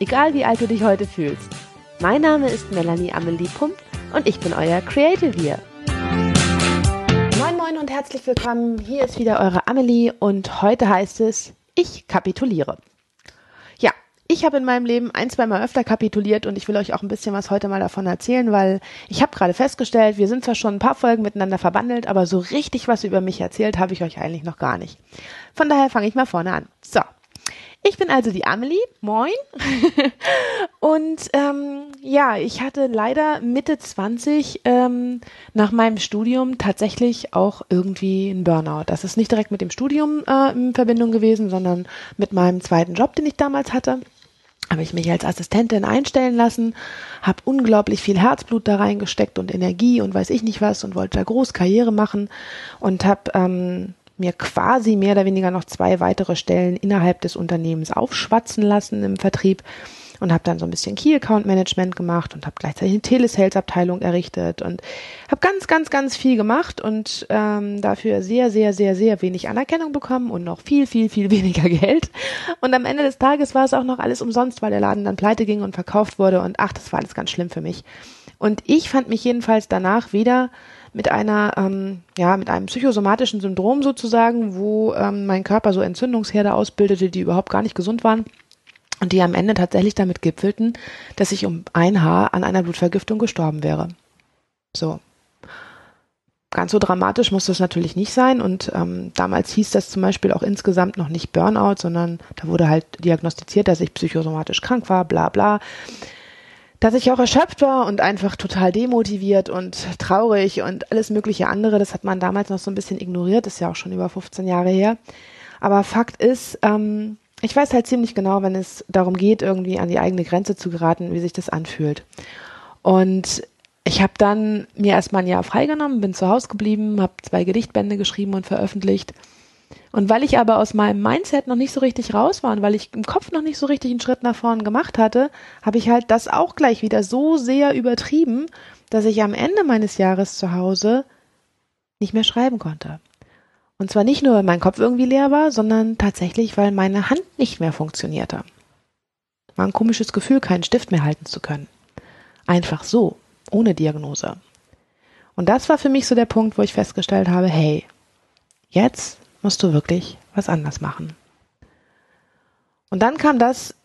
egal wie alt du dich heute fühlst. Mein Name ist Melanie Amelie Pump und ich bin euer Creative hier. Moin Moin und herzlich willkommen. Hier ist wieder eure Amelie und heute heißt es, ich kapituliere. Ja, ich habe in meinem Leben ein, zwei Mal öfter kapituliert und ich will euch auch ein bisschen was heute mal davon erzählen, weil ich habe gerade festgestellt, wir sind zwar schon ein paar Folgen miteinander verbandelt, aber so richtig was über mich erzählt habe ich euch eigentlich noch gar nicht. Von daher fange ich mal vorne an. So, ich bin also die Amelie, moin. und ähm, ja, ich hatte leider Mitte 20 ähm, nach meinem Studium tatsächlich auch irgendwie einen Burnout. Das ist nicht direkt mit dem Studium äh, in Verbindung gewesen, sondern mit meinem zweiten Job, den ich damals hatte habe ich mich als Assistentin einstellen lassen, habe unglaublich viel Herzblut da reingesteckt und Energie und weiß ich nicht was und wollte da groß Karriere machen und habe ähm, mir quasi mehr oder weniger noch zwei weitere Stellen innerhalb des Unternehmens aufschwatzen lassen im Vertrieb und habe dann so ein bisschen Key Account Management gemacht und habe gleichzeitig eine Telesales Abteilung errichtet und habe ganz ganz ganz viel gemacht und ähm, dafür sehr sehr sehr sehr wenig Anerkennung bekommen und noch viel viel viel weniger Geld. Und am Ende des Tages war es auch noch alles umsonst, weil der Laden dann pleite ging und verkauft wurde und ach, das war alles ganz schlimm für mich. Und ich fand mich jedenfalls danach wieder mit einer, ähm, ja, mit einem psychosomatischen Syndrom sozusagen, wo ähm, mein Körper so Entzündungsherde ausbildete, die überhaupt gar nicht gesund waren und die am Ende tatsächlich damit gipfelten, dass ich um ein Haar an einer Blutvergiftung gestorben wäre. So. Ganz so dramatisch muss das natürlich nicht sein und ähm, damals hieß das zum Beispiel auch insgesamt noch nicht Burnout, sondern da wurde halt diagnostiziert, dass ich psychosomatisch krank war, bla bla dass ich auch erschöpft war und einfach total demotiviert und traurig und alles mögliche andere. Das hat man damals noch so ein bisschen ignoriert, ist ja auch schon über 15 Jahre her. Aber Fakt ist, ähm, ich weiß halt ziemlich genau, wenn es darum geht, irgendwie an die eigene Grenze zu geraten, wie sich das anfühlt. Und ich habe dann mir erstmal ein Jahr freigenommen, bin zu Hause geblieben, habe zwei Gedichtbände geschrieben und veröffentlicht und weil ich aber aus meinem Mindset noch nicht so richtig raus war und weil ich im Kopf noch nicht so richtig einen Schritt nach vorn gemacht hatte, habe ich halt das auch gleich wieder so sehr übertrieben, dass ich am Ende meines Jahres zu Hause nicht mehr schreiben konnte. Und zwar nicht nur, weil mein Kopf irgendwie leer war, sondern tatsächlich, weil meine Hand nicht mehr funktionierte. War ein komisches Gefühl, keinen Stift mehr halten zu können. Einfach so, ohne Diagnose. Und das war für mich so der Punkt, wo ich festgestellt habe, hey, jetzt musst du wirklich was anders machen. Und dann kam das,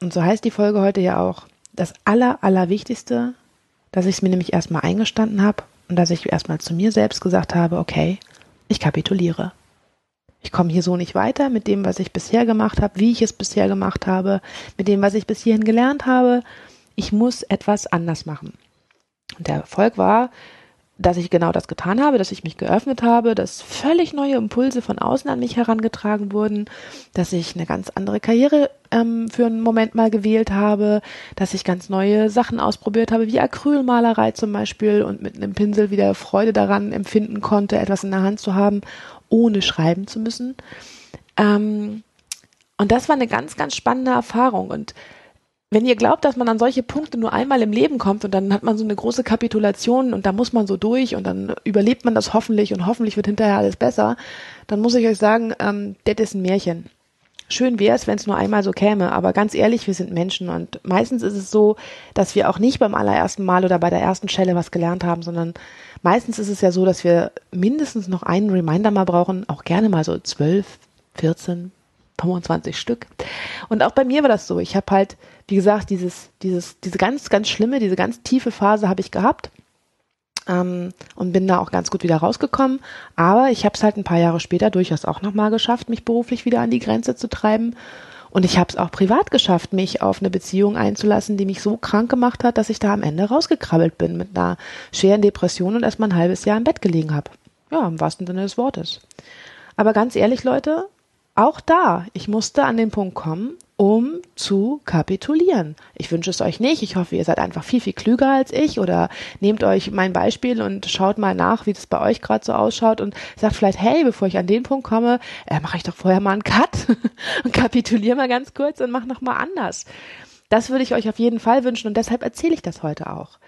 und so heißt die Folge heute ja auch, das Aller, Allerwichtigste, dass ich es mir nämlich erstmal eingestanden habe und dass ich erstmal zu mir selbst gesagt habe, okay, ich kapituliere. Ich komme hier so nicht weiter mit dem, was ich bisher gemacht habe, wie ich es bisher gemacht habe, mit dem, was ich bis hierhin gelernt habe. Ich muss etwas anders machen. Und der Erfolg war, dass ich genau das getan habe, dass ich mich geöffnet habe, dass völlig neue Impulse von außen an mich herangetragen wurden, dass ich eine ganz andere Karriere ähm, für einen Moment mal gewählt habe, dass ich ganz neue Sachen ausprobiert habe, wie Acrylmalerei zum Beispiel und mit einem Pinsel wieder Freude daran empfinden konnte, etwas in der Hand zu haben, ohne schreiben zu müssen. Ähm, und das war eine ganz, ganz spannende Erfahrung und wenn ihr glaubt, dass man an solche Punkte nur einmal im Leben kommt und dann hat man so eine große Kapitulation und da muss man so durch und dann überlebt man das hoffentlich und hoffentlich wird hinterher alles besser, dann muss ich euch sagen, ähm, das ist ein Märchen. Schön wäre es, wenn es nur einmal so käme, aber ganz ehrlich, wir sind Menschen und meistens ist es so, dass wir auch nicht beim allerersten Mal oder bei der ersten Stelle was gelernt haben, sondern meistens ist es ja so, dass wir mindestens noch einen Reminder mal brauchen, auch gerne mal so zwölf, 14, 25 Stück. Und auch bei mir war das so. Ich habe halt, wie gesagt, dieses, dieses, diese ganz, ganz schlimme, diese ganz tiefe Phase habe ich gehabt ähm, und bin da auch ganz gut wieder rausgekommen. Aber ich habe es halt ein paar Jahre später durchaus auch nochmal geschafft, mich beruflich wieder an die Grenze zu treiben. Und ich habe es auch privat geschafft, mich auf eine Beziehung einzulassen, die mich so krank gemacht hat, dass ich da am Ende rausgekrabbelt bin mit einer schweren Depression und erst mal ein halbes Jahr im Bett gelegen habe. Ja, im wahrsten Sinne des Wortes. Aber ganz ehrlich, Leute, auch da, ich musste an den Punkt kommen, um zu kapitulieren. Ich wünsche es euch nicht. Ich hoffe, ihr seid einfach viel, viel klüger als ich oder nehmt euch mein Beispiel und schaut mal nach, wie das bei euch gerade so ausschaut und sagt vielleicht, hey, bevor ich an den Punkt komme, äh, mache ich doch vorher mal einen Cut und kapituliere mal ganz kurz und mach noch mal anders. Das würde ich euch auf jeden Fall wünschen und deshalb erzähle ich das heute auch.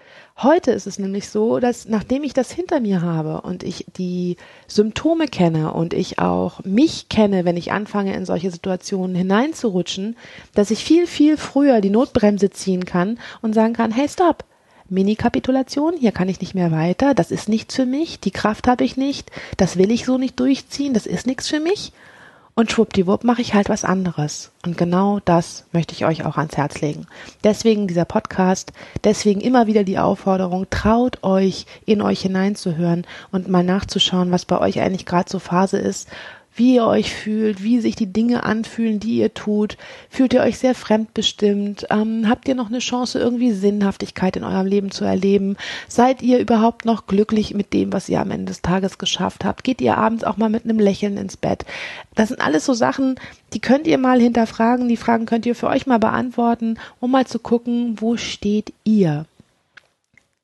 Heute ist es nämlich so, dass nachdem ich das hinter mir habe und ich die Symptome kenne und ich auch mich kenne, wenn ich anfange, in solche Situationen hineinzurutschen, dass ich viel, viel früher die Notbremse ziehen kann und sagen kann, hey, stopp, Mini-Kapitulation, hier kann ich nicht mehr weiter, das ist nichts für mich, die Kraft habe ich nicht, das will ich so nicht durchziehen, das ist nichts für mich und schwuppdiwupp mache ich halt was anderes. Und genau das möchte ich euch auch ans Herz legen. Deswegen dieser Podcast, deswegen immer wieder die Aufforderung, traut euch, in euch hineinzuhören und mal nachzuschauen, was bei euch eigentlich gerade so Phase ist wie ihr euch fühlt, wie sich die Dinge anfühlen, die ihr tut. Fühlt ihr euch sehr fremdbestimmt? Ähm, habt ihr noch eine Chance, irgendwie Sinnhaftigkeit in eurem Leben zu erleben? Seid ihr überhaupt noch glücklich mit dem, was ihr am Ende des Tages geschafft habt? Geht ihr abends auch mal mit einem Lächeln ins Bett? Das sind alles so Sachen, die könnt ihr mal hinterfragen. Die Fragen könnt ihr für euch mal beantworten, um mal zu gucken, wo steht ihr?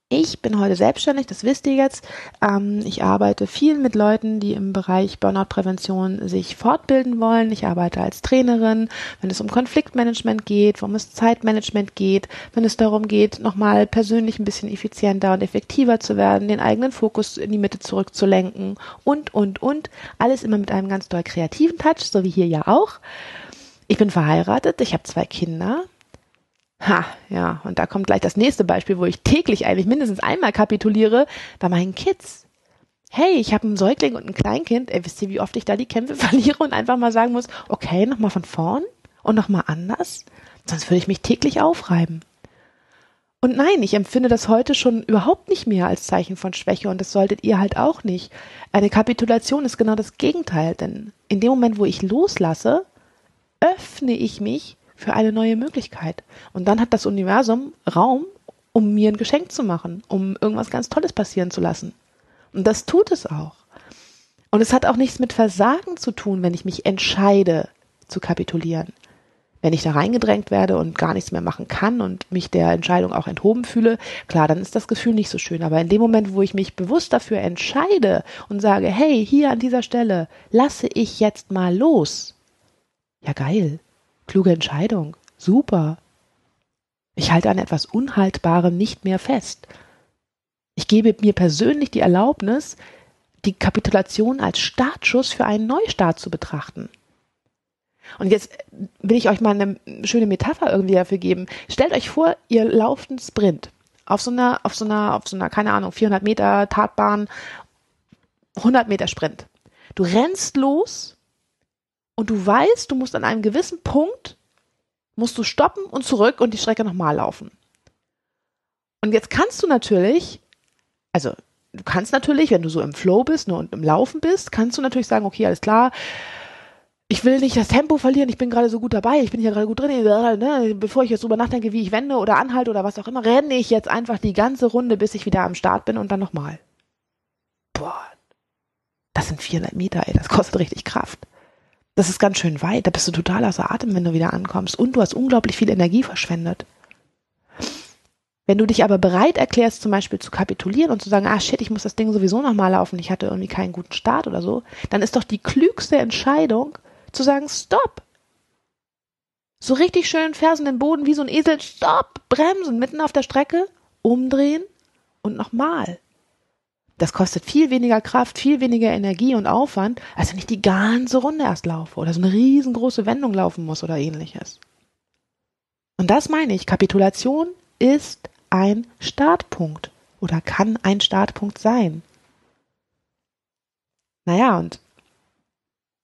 Ich bin heute selbstständig, das wisst ihr jetzt. Ähm, ich arbeite viel mit Leuten, die im Bereich Burnout-Prävention sich fortbilden wollen. Ich arbeite als Trainerin, wenn es um Konfliktmanagement geht, worum es Zeitmanagement geht, wenn es darum geht, nochmal persönlich ein bisschen effizienter und effektiver zu werden, den eigenen Fokus in die Mitte zurückzulenken und, und, und. Alles immer mit einem ganz doll kreativen Touch, so wie hier ja auch. Ich bin verheiratet, ich habe zwei Kinder, Ha, ja, und da kommt gleich das nächste Beispiel, wo ich täglich eigentlich mindestens einmal kapituliere bei meinen Kids. Hey, ich habe einen Säugling und ein Kleinkind. Ey, wisst ihr, wie oft ich da die Kämpfe verliere und einfach mal sagen muss, okay, nochmal von vorn und nochmal anders? Sonst würde ich mich täglich aufreiben. Und nein, ich empfinde das heute schon überhaupt nicht mehr als Zeichen von Schwäche und das solltet ihr halt auch nicht. Eine Kapitulation ist genau das Gegenteil, denn in dem Moment, wo ich loslasse, öffne ich mich für eine neue Möglichkeit. Und dann hat das Universum Raum, um mir ein Geschenk zu machen, um irgendwas ganz Tolles passieren zu lassen. Und das tut es auch. Und es hat auch nichts mit Versagen zu tun, wenn ich mich entscheide zu kapitulieren. Wenn ich da reingedrängt werde und gar nichts mehr machen kann und mich der Entscheidung auch enthoben fühle, klar, dann ist das Gefühl nicht so schön. Aber in dem Moment, wo ich mich bewusst dafür entscheide und sage, hey, hier an dieser Stelle lasse ich jetzt mal los. Ja, geil. Kluge Entscheidung. Super. Ich halte an etwas Unhaltbarem nicht mehr fest. Ich gebe mir persönlich die Erlaubnis, die Kapitulation als Startschuss für einen Neustart zu betrachten. Und jetzt will ich euch mal eine schöne Metapher irgendwie dafür geben. Stellt euch vor, ihr lauft einen Sprint auf so einer, auf so einer, auf so einer, keine Ahnung, 400 Meter Tatbahn, 100 Meter Sprint. Du rennst los und du weißt, du musst an einem gewissen Punkt musst du stoppen und zurück und die Strecke nochmal laufen. Und jetzt kannst du natürlich, also du kannst natürlich, wenn du so im Flow bist ne, und im Laufen bist, kannst du natürlich sagen, okay, alles klar, ich will nicht das Tempo verlieren, ich bin gerade so gut dabei, ich bin hier gerade gut drin, ne, bevor ich jetzt drüber nachdenke, wie ich wende oder anhalte oder was auch immer, renne ich jetzt einfach die ganze Runde, bis ich wieder am Start bin und dann nochmal. Boah, das sind 400 Meter, ey, das kostet richtig Kraft. Das ist ganz schön weit. Da bist du total außer Atem, wenn du wieder ankommst. Und du hast unglaublich viel Energie verschwendet. Wenn du dich aber bereit erklärst, zum Beispiel zu kapitulieren und zu sagen, ah shit, ich muss das Ding sowieso nochmal laufen, ich hatte irgendwie keinen guten Start oder so, dann ist doch die klügste Entscheidung zu sagen, stopp. So richtig schön Fersen im Boden wie so ein Esel, stopp, bremsen, mitten auf der Strecke, umdrehen und nochmal. Das kostet viel weniger Kraft, viel weniger Energie und Aufwand, als wenn ich die ganze Runde erst laufe oder so eine riesengroße Wendung laufen muss oder ähnliches. Und das meine ich, Kapitulation ist ein Startpunkt oder kann ein Startpunkt sein. Naja, und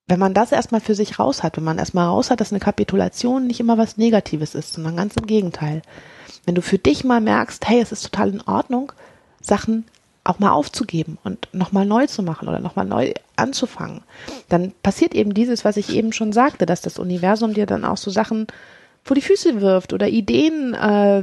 wenn man das erstmal für sich raus hat, wenn man erstmal raus hat, dass eine Kapitulation nicht immer was Negatives ist, sondern ganz im Gegenteil. Wenn du für dich mal merkst, hey, es ist total in Ordnung, Sachen auch mal aufzugeben und nochmal neu zu machen oder nochmal neu anzufangen, dann passiert eben dieses, was ich eben schon sagte, dass das Universum dir dann auch so Sachen vor die Füße wirft oder Ideen äh,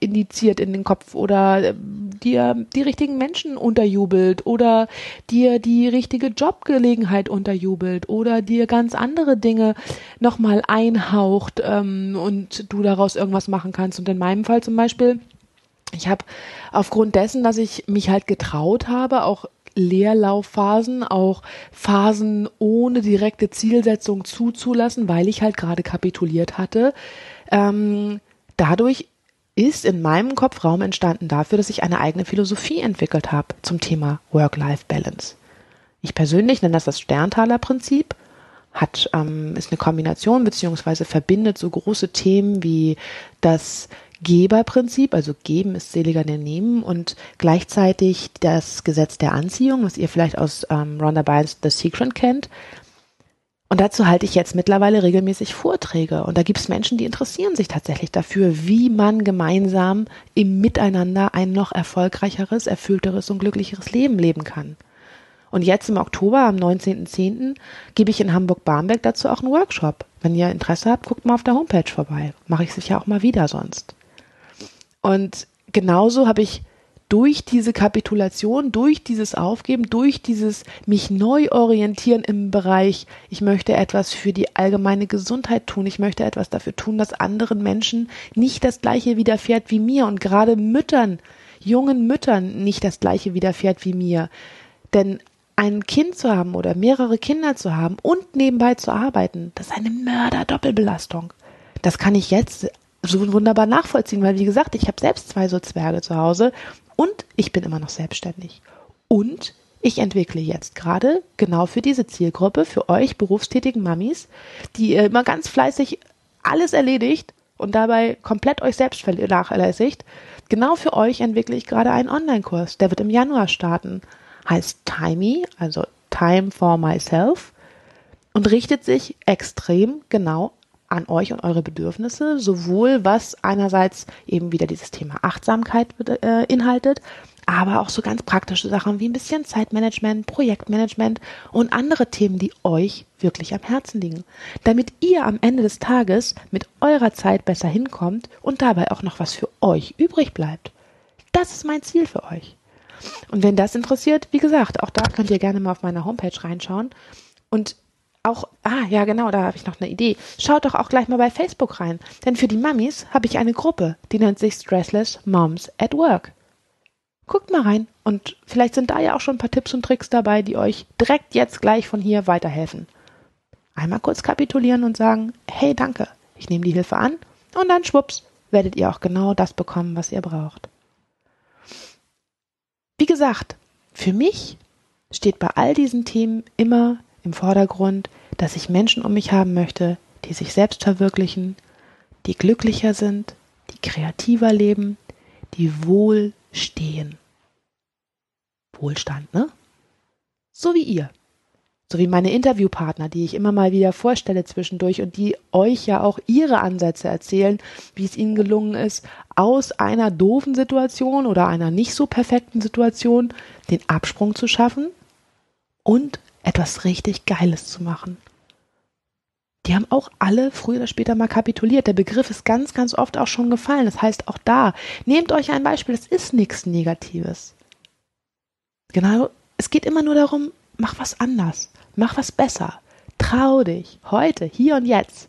indiziert in den Kopf oder äh, dir die richtigen Menschen unterjubelt oder dir die richtige Jobgelegenheit unterjubelt oder dir ganz andere Dinge nochmal einhaucht ähm, und du daraus irgendwas machen kannst. Und in meinem Fall zum Beispiel, ich habe aufgrund dessen, dass ich mich halt getraut habe, auch Leerlaufphasen, auch Phasen ohne direkte Zielsetzung zuzulassen, weil ich halt gerade kapituliert hatte. Ähm, dadurch ist in meinem Kopf Raum entstanden dafür, dass ich eine eigene Philosophie entwickelt habe zum Thema Work-Life-Balance. Ich persönlich nenne das das Sterntaler-Prinzip, hat ähm, ist eine Kombination beziehungsweise verbindet so große Themen wie das Geberprinzip, also geben ist seliger denn nehmen und gleichzeitig das Gesetz der Anziehung, was ihr vielleicht aus ähm, Rhonda Bynes The Secret kennt. Und dazu halte ich jetzt mittlerweile regelmäßig Vorträge. Und da gibt es Menschen, die interessieren sich tatsächlich dafür, wie man gemeinsam im Miteinander ein noch erfolgreicheres, erfüllteres und glücklicheres Leben leben kann. Und jetzt im Oktober, am 19.10., gebe ich in Hamburg-Barmbek dazu auch einen Workshop. Wenn ihr Interesse habt, guckt mal auf der Homepage vorbei. Mache ich sicher auch mal wieder sonst. Und genauso habe ich durch diese Kapitulation, durch dieses Aufgeben, durch dieses mich neu orientieren im Bereich, ich möchte etwas für die allgemeine Gesundheit tun, ich möchte etwas dafür tun, dass anderen Menschen nicht das gleiche widerfährt wie mir und gerade Müttern, jungen Müttern nicht das gleiche widerfährt wie mir. Denn ein Kind zu haben oder mehrere Kinder zu haben und nebenbei zu arbeiten, das ist eine Mörder-Doppelbelastung. Das kann ich jetzt so wunderbar nachvollziehen, weil wie gesagt, ich habe selbst zwei so Zwerge zu Hause und ich bin immer noch selbstständig. Und ich entwickle jetzt gerade genau für diese Zielgruppe, für euch berufstätigen Mamis, die immer ganz fleißig alles erledigt und dabei komplett euch selbst vernachlässigt. Genau für euch entwickle ich gerade einen Online-Kurs, der wird im Januar starten. Heißt Timey, also Time for Myself und richtet sich extrem genau an euch und eure Bedürfnisse, sowohl was einerseits eben wieder dieses Thema Achtsamkeit äh, inhaltet, aber auch so ganz praktische Sachen wie ein bisschen Zeitmanagement, Projektmanagement und andere Themen, die euch wirklich am Herzen liegen, damit ihr am Ende des Tages mit eurer Zeit besser hinkommt und dabei auch noch was für euch übrig bleibt. Das ist mein Ziel für euch. Und wenn das interessiert, wie gesagt, auch da könnt ihr gerne mal auf meiner Homepage reinschauen. Und auch, ah ja genau, da habe ich noch eine Idee. Schaut doch auch gleich mal bei Facebook rein, denn für die Mummies habe ich eine Gruppe, die nennt sich Stressless Moms at Work. Guckt mal rein und vielleicht sind da ja auch schon ein paar Tipps und Tricks dabei, die euch direkt jetzt gleich von hier weiterhelfen. Einmal kurz kapitulieren und sagen, hey danke, ich nehme die Hilfe an und dann schwupps, werdet ihr auch genau das bekommen, was ihr braucht. Wie gesagt, für mich steht bei all diesen Themen immer im Vordergrund, dass ich Menschen um mich haben möchte, die sich selbst verwirklichen, die glücklicher sind, die kreativer leben, die wohl stehen. Wohlstand, ne? So wie ihr. So wie meine Interviewpartner, die ich immer mal wieder vorstelle zwischendurch und die euch ja auch ihre Ansätze erzählen, wie es ihnen gelungen ist, aus einer doofen Situation oder einer nicht so perfekten Situation den Absprung zu schaffen und etwas richtig Geiles zu machen. Die haben auch alle früher oder später mal kapituliert. Der Begriff ist ganz, ganz oft auch schon gefallen. Das heißt, auch da, nehmt euch ein Beispiel, es ist nichts Negatives. Genau, es geht immer nur darum, mach was anders, mach was besser, trau dich, heute, hier und jetzt.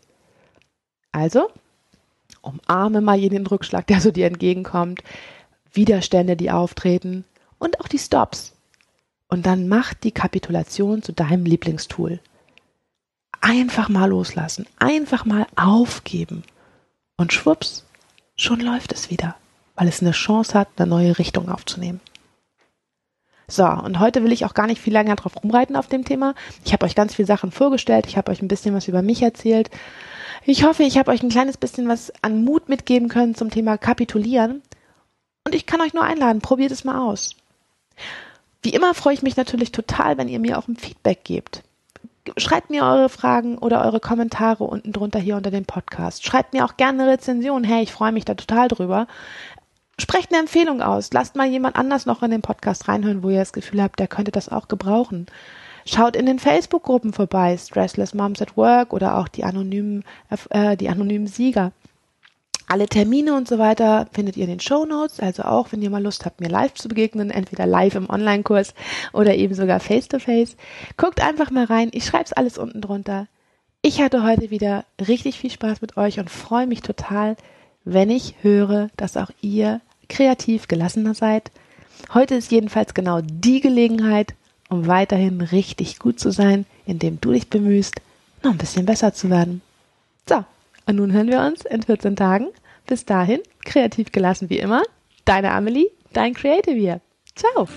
Also, umarme mal jeden Rückschlag, der so dir entgegenkommt, Widerstände, die auftreten und auch die Stops. Und dann mach die Kapitulation zu deinem Lieblingstool. Einfach mal loslassen, einfach mal aufgeben. Und schwupps, schon läuft es wieder, weil es eine Chance hat, eine neue Richtung aufzunehmen. So, und heute will ich auch gar nicht viel länger drauf rumreiten auf dem Thema. Ich habe euch ganz viele Sachen vorgestellt, ich habe euch ein bisschen was über mich erzählt. Ich hoffe, ich habe euch ein kleines bisschen was an Mut mitgeben können zum Thema Kapitulieren. Und ich kann euch nur einladen, probiert es mal aus. Wie immer freue ich mich natürlich total, wenn ihr mir auch ein Feedback gebt. Schreibt mir eure Fragen oder eure Kommentare unten drunter hier unter dem Podcast. Schreibt mir auch gerne eine Rezension. Hey, ich freue mich da total drüber. Sprecht eine Empfehlung aus. Lasst mal jemand anders noch in den Podcast reinhören, wo ihr das Gefühl habt, der könnte das auch gebrauchen. Schaut in den Facebook-Gruppen vorbei, Stressless Moms at Work oder auch die anonymen, äh, die anonymen Sieger. Alle Termine und so weiter findet ihr in den Show Notes, also auch wenn ihr mal Lust habt, mir live zu begegnen, entweder live im Online-Kurs oder eben sogar face-to-face. Guckt einfach mal rein, ich schreibe es alles unten drunter. Ich hatte heute wieder richtig viel Spaß mit euch und freue mich total, wenn ich höre, dass auch ihr kreativ gelassener seid. Heute ist jedenfalls genau die Gelegenheit, um weiterhin richtig gut zu sein, indem du dich bemühst, noch ein bisschen besser zu werden. So, und nun hören wir uns in 14 Tagen. Bis dahin, kreativ gelassen wie immer. Deine Amelie, dein Creative Year. Ciao.